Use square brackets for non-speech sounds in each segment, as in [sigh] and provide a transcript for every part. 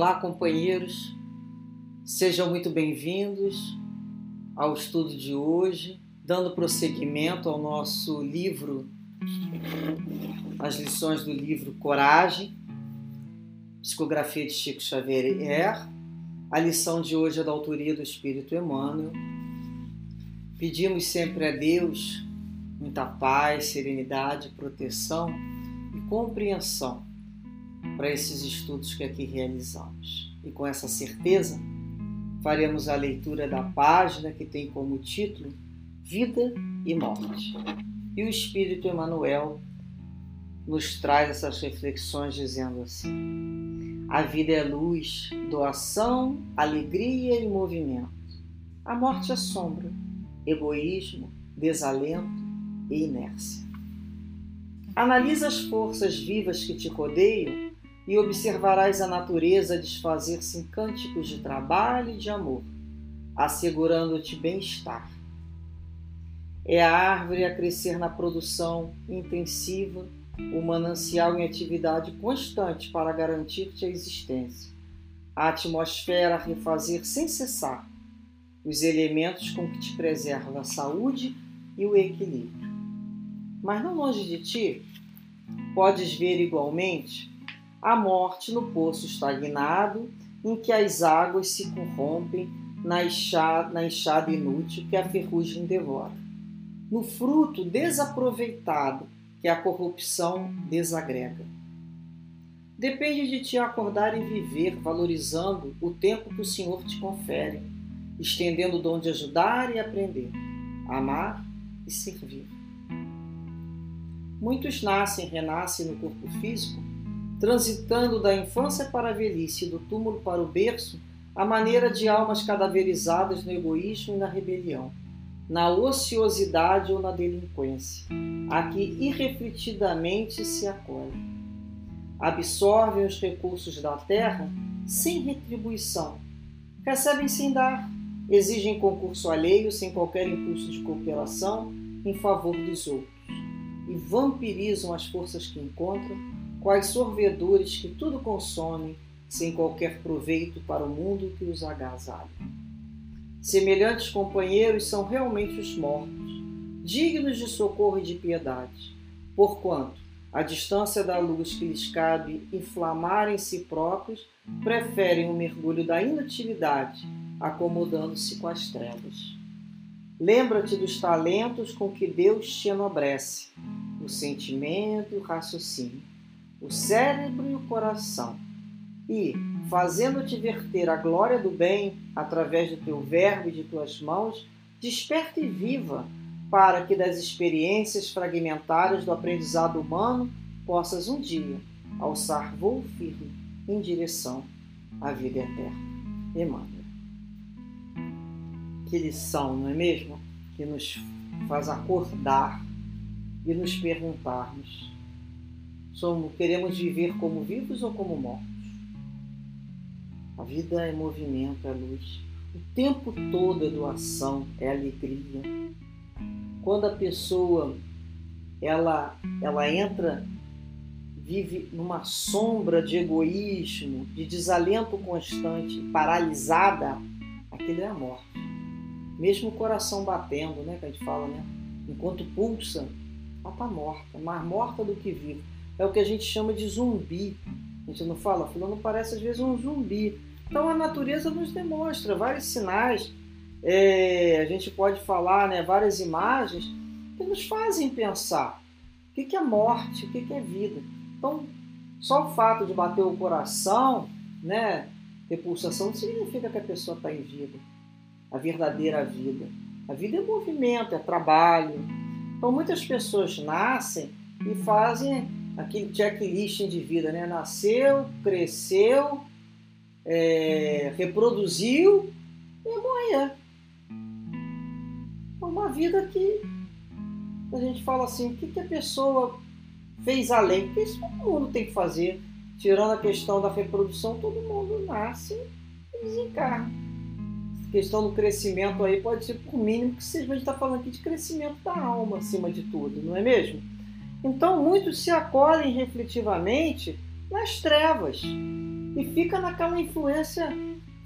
Olá, companheiros, sejam muito bem-vindos ao estudo de hoje, dando prosseguimento ao nosso livro, as lições do livro Coragem, psicografia de Chico Xavier. A lição de hoje é da autoria do Espírito Emmanuel. Pedimos sempre a Deus muita paz, serenidade, proteção e compreensão para esses estudos que aqui realizamos. E com essa certeza, faremos a leitura da página que tem como título Vida e Morte. E o Espírito Emmanuel nos traz essas reflexões dizendo assim: A vida é luz, doação, alegria e movimento. A morte é sombra, egoísmo, desalento e inércia. Analisa as forças vivas que te rodeiam e observarás a natureza desfazer-se em cânticos de trabalho e de amor, assegurando-te bem-estar. É a árvore a crescer na produção intensiva, o manancial em atividade constante para garantir-te a existência, a atmosfera a refazer sem cessar, os elementos com que te preserva a saúde e o equilíbrio. Mas não longe de ti, podes ver igualmente a morte no poço estagnado, em que as águas se corrompem na enxada, na enxada inútil que a ferrugem devora, no fruto desaproveitado que a corrupção desagrega. Depende de ti acordar e viver, valorizando o tempo que o Senhor te confere, estendendo o dom de ajudar e aprender, amar e servir. Muitos nascem e renascem no corpo físico transitando da infância para a velhice e do túmulo para o berço, a maneira de almas cadaverizadas no egoísmo e na rebelião, na ociosidade ou na delinquência, a que irrefletidamente se acolhem. Absorvem os recursos da terra sem retribuição, recebem sem dar, exigem concurso alheio sem qualquer impulso de cooperação em favor dos outros. E vampirizam as forças que encontram quais sorvedores que tudo consomem sem qualquer proveito para o mundo que os agasalha. Semelhantes companheiros são realmente os mortos, dignos de socorro e de piedade, porquanto, à distância da luz que lhes cabe inflamar em si próprios, preferem o mergulho da inutilidade, acomodando-se com as trevas. Lembra-te dos talentos com que Deus te enobrece, o sentimento e o raciocínio o cérebro e o coração, e, fazendo-te verter a glória do bem através do teu verbo e de tuas mãos, desperta e viva, para que das experiências fragmentárias do aprendizado humano possas um dia alçar voo firme em direção à vida eterna. Emmanuel. Que lição, não é mesmo? Que nos faz acordar e nos perguntarmos Somos, queremos viver como vivos ou como mortos? A vida é movimento, é luz. O tempo todo é doação, é alegria. Quando a pessoa ela, ela entra, vive numa sombra de egoísmo, de desalento constante, paralisada, aquilo é a morte. Mesmo o coração batendo, né, que a gente fala, né? Enquanto pulsa, ela está morta, mais morta do que viva é o que a gente chama de zumbi. A gente não fala, fulano parece às vezes um zumbi. Então a natureza nos demonstra vários sinais, é, a gente pode falar né, várias imagens que nos fazem pensar o que, que é morte, o que, que é vida. Então, só o fato de bater o coração, né, ter pulsação, não significa que a pessoa está em vida, a verdadeira vida. A vida é movimento, é trabalho. Então, muitas pessoas nascem e fazem aquele checklist de vida, né? Nasceu, cresceu, é, reproduziu e morrer. É uma vida que a gente fala assim, o que, que a pessoa fez além? Porque isso todo mundo tem que fazer. Tirando a questão da reprodução, todo mundo nasce e desencarna. A questão do crescimento aí pode ser por mínimo que seja, a gente está falando aqui de crescimento da alma acima de tudo, não é mesmo? Então muitos se acolhem refletivamente nas trevas, e fica naquela influência,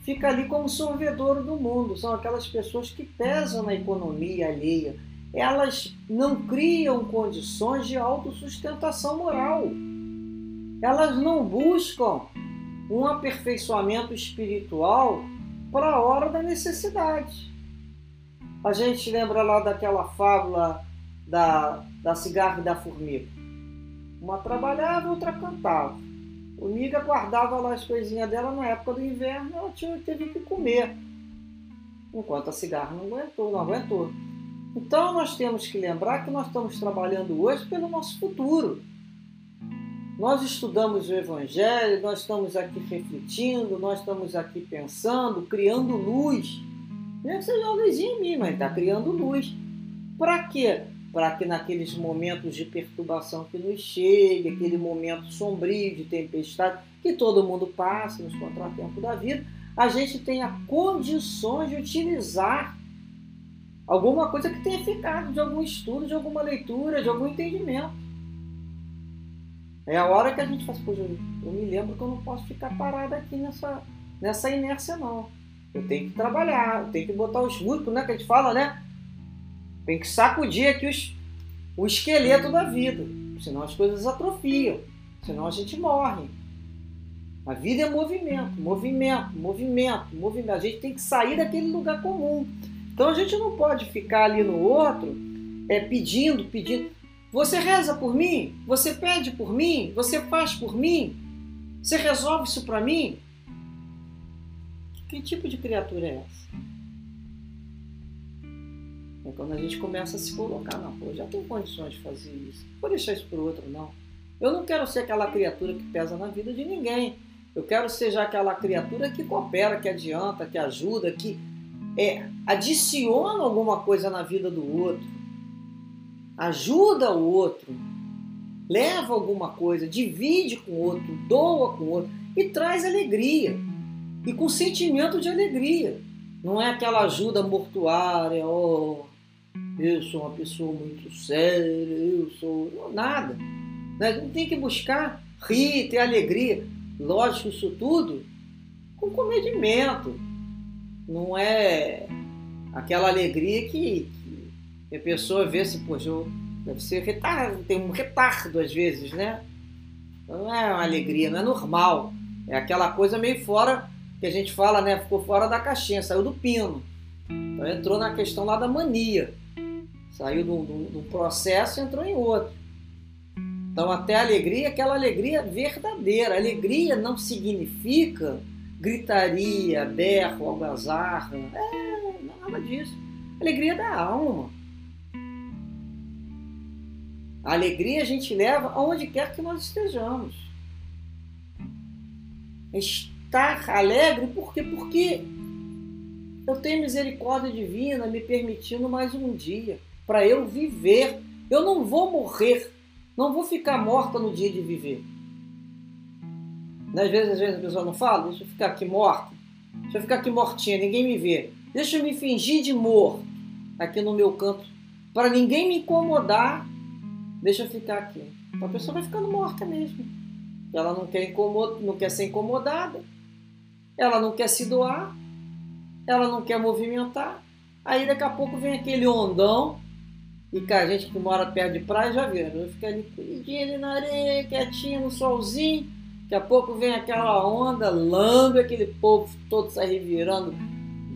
fica ali como sorvedouro do mundo. São aquelas pessoas que pesam na economia alheia. Elas não criam condições de autossustentação moral. Elas não buscam um aperfeiçoamento espiritual para a hora da necessidade. A gente lembra lá daquela fábula da, da cigarra e da formiga. Uma trabalhava, outra cantava. O Miga guardava lá as coisinhas dela na época do inverno, ela tinha, teve que comer. Enquanto a cigarra não aguentou, não aguentou. Então nós temos que lembrar que nós estamos trabalhando hoje pelo nosso futuro. Nós estudamos o Evangelho, nós estamos aqui refletindo, nós estamos aqui pensando, criando luz. Nem que seja uma luzinha em mim, mas está criando luz. Para quê? Para que naqueles momentos de perturbação que nos chegue, aquele momento sombrio de tempestade, que todo mundo passa nos contratempos da vida, a gente tenha condições de utilizar alguma coisa que tenha ficado de algum estudo, de alguma leitura, de algum entendimento. É a hora que a gente faz, eu, eu me lembro que eu não posso ficar parado aqui nessa, nessa inércia, não. Eu tenho que trabalhar, eu tenho que botar os músculos, né? Que a gente fala, né? Tem que sacudir aqui os, o esqueleto da vida. Senão as coisas atrofiam. Senão a gente morre. A vida é movimento, movimento, movimento, movimento. A gente tem que sair daquele lugar comum. Então a gente não pode ficar ali no outro é, pedindo, pedindo. Você reza por mim? Você pede por mim? Você faz por mim? Você resolve isso para mim? Que tipo de criatura é essa? É quando a gente começa a se colocar, não, pô, já tenho condições de fazer isso. Vou deixar isso para o outro, não. Eu não quero ser aquela criatura que pesa na vida de ninguém. Eu quero ser já aquela criatura que coopera, que adianta, que ajuda, que é, adiciona alguma coisa na vida do outro ajuda o outro, leva alguma coisa, divide com o outro, doa com o outro e traz alegria. E com sentimento de alegria. Não é aquela ajuda mortuária, oh, eu sou uma pessoa muito séria, eu sou. Não, nada. Né? Gente tem que buscar rir, ter alegria. Lógico, isso tudo com comedimento. Não é aquela alegria que, e a pessoa vê se, poxa, eu, deve ser retardo, tem um retardo às vezes, né? Não é uma alegria, não é normal. É aquela coisa meio fora, que a gente fala, né? Ficou fora da caixinha, saiu do pino. Então entrou na questão lá da mania. Saiu de um processo e entrou em outro. Então até a alegria, aquela alegria verdadeira. Alegria não significa gritaria, berro, algazarra. É, nada disso. Alegria da alma. A alegria a gente leva aonde quer que nós estejamos. Estar alegre por quê? Porque eu tenho misericórdia divina me permitindo mais um dia para eu viver. Eu não vou morrer, não vou ficar morta no dia de viver. Às vezes, às vezes a pessoa não fala, deixa eu ficar aqui morta, deixa eu ficar aqui mortinha, ninguém me vê. Deixa eu me fingir de morto aqui no meu canto, para ninguém me incomodar deixa eu ficar aqui. Então a pessoa vai ficando morta mesmo. Ela não quer, incomod... não quer ser incomodada, ela não quer se doar, ela não quer movimentar. Aí daqui a pouco vem aquele ondão, e que a gente que mora perto de praia já vê, vai ficar ali cuidinho ali na areia, quietinho no solzinho. Daqui a pouco vem aquela onda, lambe aquele povo todo se revirando,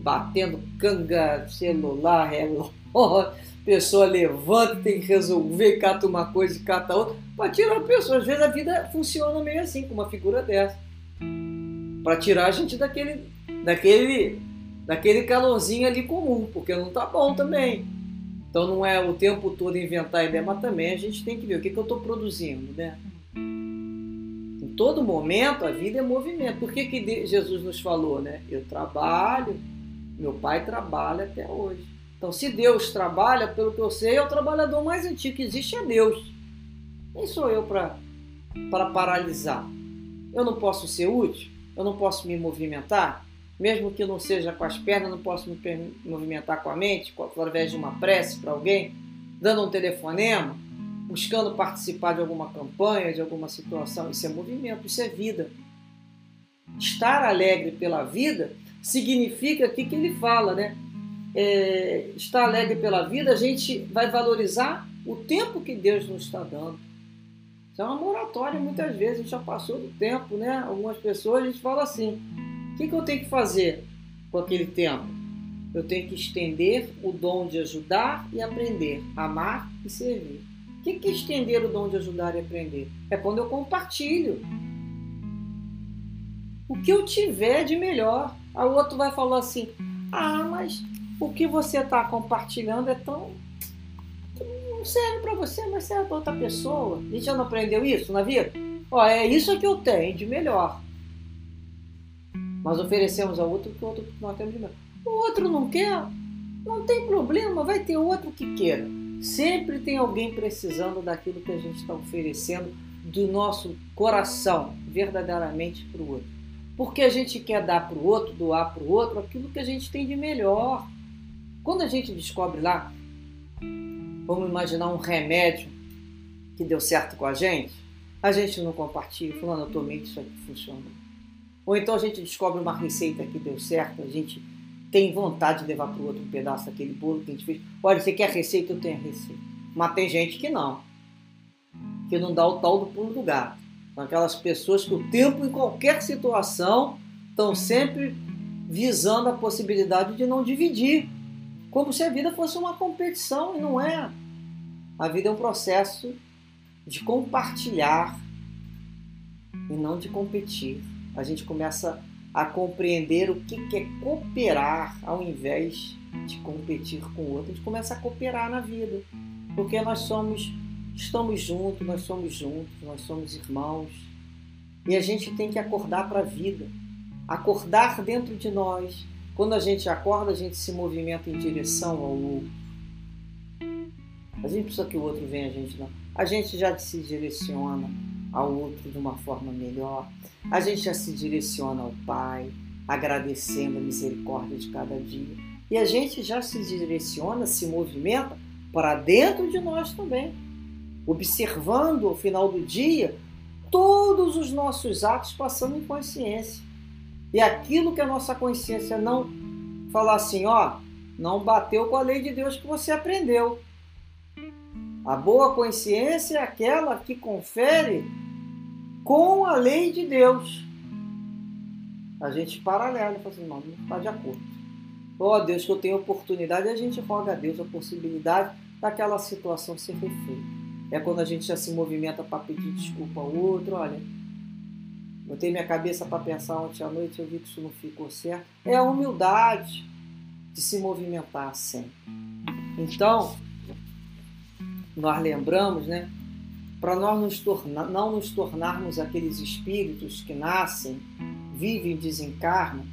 batendo canga, celular, relógio [laughs] pessoa levanta, tem que resolver, cata uma coisa e cata outra, para tirar a pessoa. Às vezes a vida funciona meio assim, com uma figura dessa. Para tirar a gente daquele, daquele, daquele calorzinho ali comum, porque não tá bom também. Então não é o tempo todo inventar ideia, mas também a gente tem que ver o que, que eu estou produzindo, né? Em todo momento a vida é movimento. Por que, que Jesus nos falou, né? Eu trabalho, meu pai trabalha até hoje. Então, se Deus trabalha, pelo que eu sei, é o trabalhador mais antigo que existe é Deus. Quem sou eu para paralisar? Eu não posso ser útil? Eu não posso me movimentar? Mesmo que não seja com as pernas, não posso me movimentar com a mente, através de uma prece para alguém, dando um telefonema, buscando participar de alguma campanha, de alguma situação. Isso é movimento, isso é vida. estar alegre pela vida significa aqui que ele fala, né? É, estar alegre pela vida, a gente vai valorizar o tempo que Deus nos está dando. Isso é uma moratória, muitas vezes, a gente já passou do tempo, né? Algumas pessoas a gente fala assim: que, que eu tenho que fazer com aquele tempo? Eu tenho que estender o dom de ajudar e aprender, amar e servir. O que, que é estender o dom de ajudar e aprender? É quando eu compartilho o que eu tiver de melhor. A outro vai falar assim: ah, mas o que você está compartilhando é tão. não serve para você, mas serve para outra pessoa. A gente já não aprendeu isso na vida? Ó, é isso que eu tenho de melhor. Nós oferecemos ao outro que o outro nós temos de melhor. O outro não quer, não tem problema, vai ter outro que queira. Sempre tem alguém precisando daquilo que a gente está oferecendo do nosso coração, verdadeiramente para o outro. Porque a gente quer dar para o outro, doar para o outro aquilo que a gente tem de melhor. Quando a gente descobre lá, vamos imaginar um remédio que deu certo com a gente, a gente não compartilha, falando, eu tomei isso aqui funciona. Ou então a gente descobre uma receita que deu certo, a gente tem vontade de levar para o outro pedaço daquele bolo que a gente fez. Olha, você quer receita? Eu tenho a receita. Mas tem gente que não. Que não dá o tal do pulo do gato. São aquelas pessoas que o tempo, em qualquer situação, estão sempre visando a possibilidade de não dividir. Como se a vida fosse uma competição, e não é. A vida é um processo de compartilhar e não de competir. A gente começa a compreender o que é cooperar ao invés de competir com o outro. A gente começa a cooperar na vida, porque nós somos Estamos juntos, nós somos juntos, nós somos irmãos. E a gente tem que acordar para a vida. Acordar dentro de nós. Quando a gente acorda, a gente se movimenta em direção ao outro. A gente precisa que o outro venha a gente não. A gente já se direciona ao outro de uma forma melhor. A gente já se direciona ao Pai, agradecendo a misericórdia de cada dia. E a gente já se direciona, se movimenta para dentro de nós também observando ao final do dia todos os nossos atos passando em consciência. E aquilo que a nossa consciência não falar assim, ó, não bateu com a lei de Deus que você aprendeu. A boa consciência é aquela que confere com a lei de Deus. A gente paralela fala assim, não, não está de acordo. Ó oh, Deus, que eu tenho oportunidade, a gente roga a Deus a possibilidade daquela situação ser refeita. É quando a gente já se movimenta para pedir desculpa ao outro. Olha, botei minha cabeça para pensar ontem à noite, eu vi que isso não ficou certo. É a humildade de se movimentar sempre. Então, nós lembramos, né? Para nós nos tornar, não nos tornarmos aqueles espíritos que nascem, vivem, desencarnam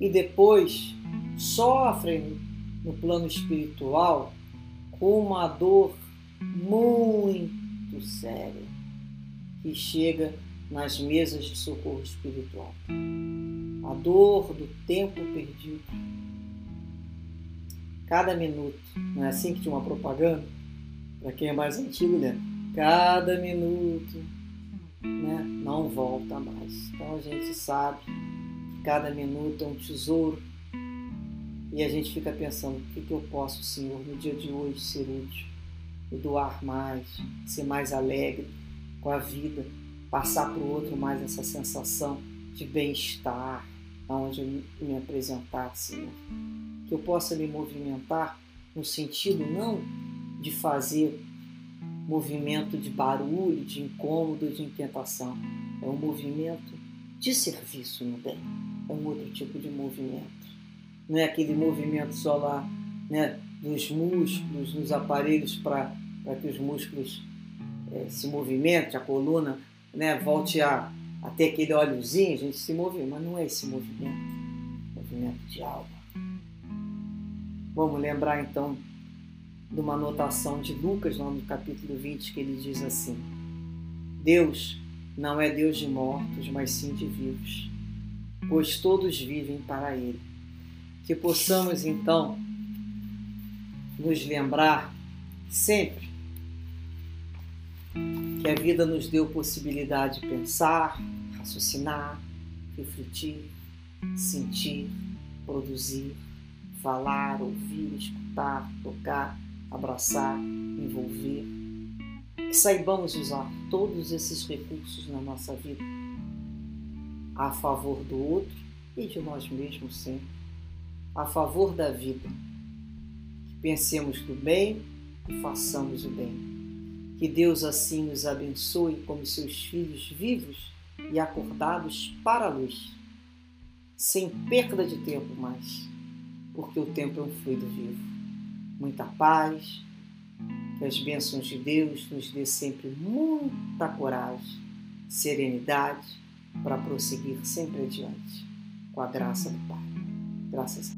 e depois sofrem no plano espiritual com uma dor muito séria que chega nas mesas de socorro espiritual. A dor do tempo perdido. Cada minuto, não é assim que tinha uma propaganda? Para quem é mais antigo, né? Cada minuto né? não volta mais. Então a gente sabe que cada minuto é um tesouro e a gente fica pensando: o que, que eu posso, Senhor, no dia de hoje ser útil? e doar mais, ser mais alegre com a vida, passar para o outro mais essa sensação de bem-estar, aonde eu me apresentar, Senhor. Que eu possa me movimentar no sentido não de fazer movimento de barulho, de incômodo, de intentação. É um movimento de serviço no bem. É um outro tipo de movimento. Não é aquele movimento só lá, né, dos músculos, nos aparelhos para que os músculos é, se movimentem, a coluna né, volte a, a ter aquele óleozinho, a gente se move, mas não é esse movimento, movimento de alma. Vamos lembrar então de uma anotação de Lucas, no capítulo 20, que ele diz assim: Deus não é Deus de mortos, mas sim de vivos, pois todos vivem para Ele. Que possamos então nos lembrar sempre que a vida nos deu possibilidade de pensar, raciocinar, refletir, sentir, produzir, falar, ouvir, escutar, tocar, abraçar, envolver. Que saibamos usar todos esses recursos na nossa vida a favor do outro e de nós mesmos sempre, a favor da vida. Que pensemos do bem e façamos o bem. Que Deus assim nos abençoe como seus filhos vivos e acordados para a luz, sem perda de tempo mais, porque o tempo é um fluido vivo. Muita paz, que as bênçãos de Deus nos dê sempre muita coragem, serenidade para prosseguir sempre adiante, com a graça do Pai. Graças a Deus.